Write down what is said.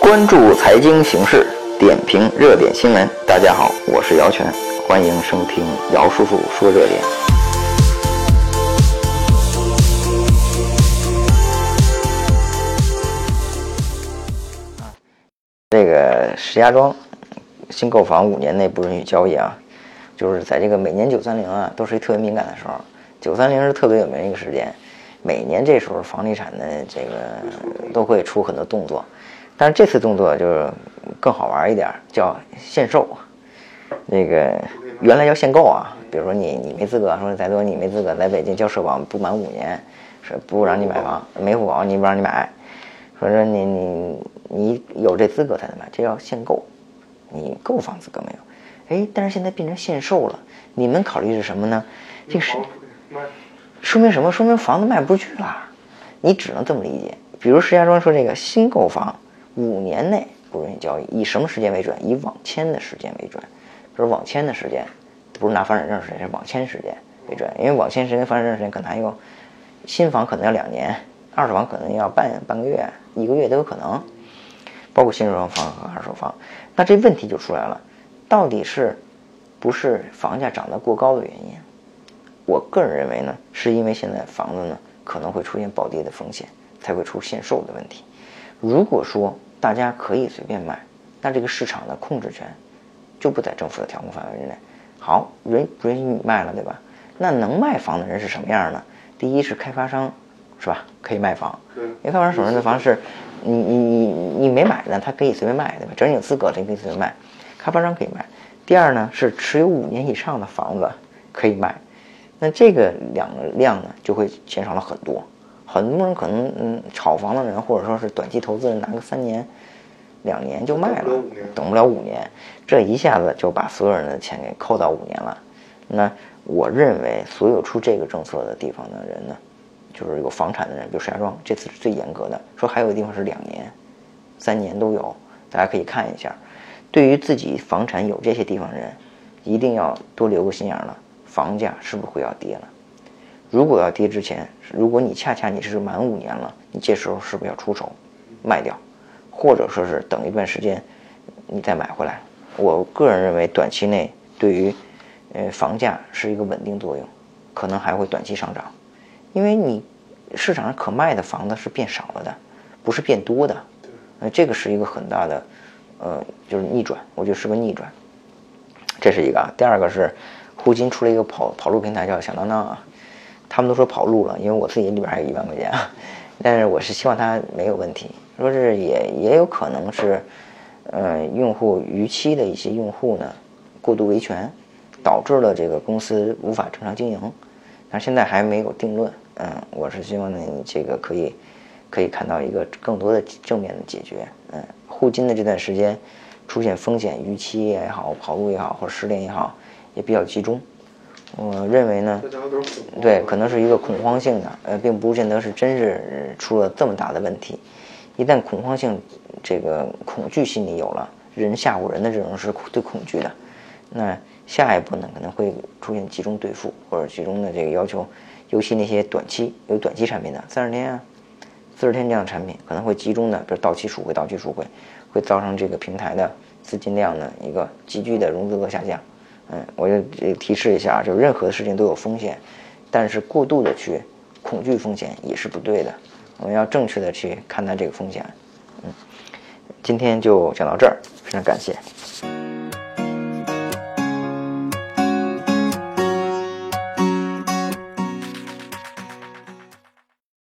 关注财经形势，点评热点新闻。大家好，我是姚全，欢迎收听姚叔叔说热点。这个石家庄新购房五年内不允许交易啊，就是在这个每年九三零啊，都是一特别敏感的时候。九三零是特别有名的一个时间，每年这时候房地产的这个都会出很多动作，但是这次动作就是更好玩一点，叫限售。那个原来叫限购啊，比如说你你没资格，说再多你没资格在北京交社保不满五年，是不让你买房，没户口你不让你买，说说你你你有这资格才能买，这叫限购，你购房资格没有？哎，但是现在变成限售了，你们考虑是什么呢？这个是。说明什么？说明房子卖不出去了，你只能这么理解。比如石家庄说这个新购房五年内不允许交易，以什么时间为准？以网签的时间为准。比如网签的时间，不是拿房产证时间，是网签时间为准。因为网签时间、房产证时间可能还有新房可能要两年，二手房可能要半半个月、一个月都有可能，包括新手房和二手房。那这问题就出来了，到底是不是房价涨得过高的原因？我个人认为呢，是因为现在房子呢可能会出现暴跌的风险，才会出限售的问题。如果说大家可以随便卖，那这个市场的控制权就不在政府的调控范围之内。好，允不允许你卖了，对吧？那能卖房的人是什么样呢？第一是开发商，是吧？可以卖房。因为开发商手上的房是，你你你你没买呢，他可以随便卖，对吧？只要你有资格，你可以随便卖。开发商可以卖。第二呢是持有五年以上的房子可以卖。那这个两个量呢，就会减少了很多。很多人可能嗯，炒房的人或者说是短期投资人，拿个三年、两年就卖了，等不了五年，这一下子就把所有人的钱给扣到五年了。那我认为，所有出这个政策的地方的人呢，就是有房产的人，比如石家庄，这次是最严格的。说还有的地方是两年、三年都有，大家可以看一下。对于自己房产有这些地方人，一定要多留个心眼了。房价是不是会要跌了？如果要跌之前，如果你恰恰你是满五年了，你这时候是不是要出手卖掉，或者说是等一段时间你再买回来？我个人认为，短期内对于呃房价是一个稳定作用，可能还会短期上涨，因为你市场上可卖的房子是变少了的，不是变多的。呃，这个是一个很大的呃就是逆转，我觉得是个逆转。这是一个啊，第二个是。沪金出了一个跑跑路平台叫响当当啊，他们都说跑路了，因为我自己里边还有一万块钱，但是我是希望它没有问题，说是也也有可能是，呃，用户逾期的一些用户呢过度维权，导致了这个公司无法正常经营，但现在还没有定论，嗯，我是希望呢这个可以可以看到一个更多的正面的解决，嗯，沪金的这段时间出现风险逾期也好，跑路也好，或者失联也好。也比较集中，我认为呢，对，可能是一个恐慌性的，呃，并不见得是真是出了这么大的问题。一旦恐慌性这个恐惧心理有了，人吓唬人的这种是最恐惧的，那下一步呢可能会出现集中兑付或者集中的这个要求，尤其那些短期有短期产品的三十天啊、四十天这样的产品，可能会集中的，比如到期赎回、到期赎回，会造成这个平台的资金量的一个急剧的融资额下降。嗯，我就提示一下，就任何事情都有风险，但是过度的去恐惧风险也是不对的。我们要正确的去看待这个风险。嗯，今天就讲到这儿，非常感谢。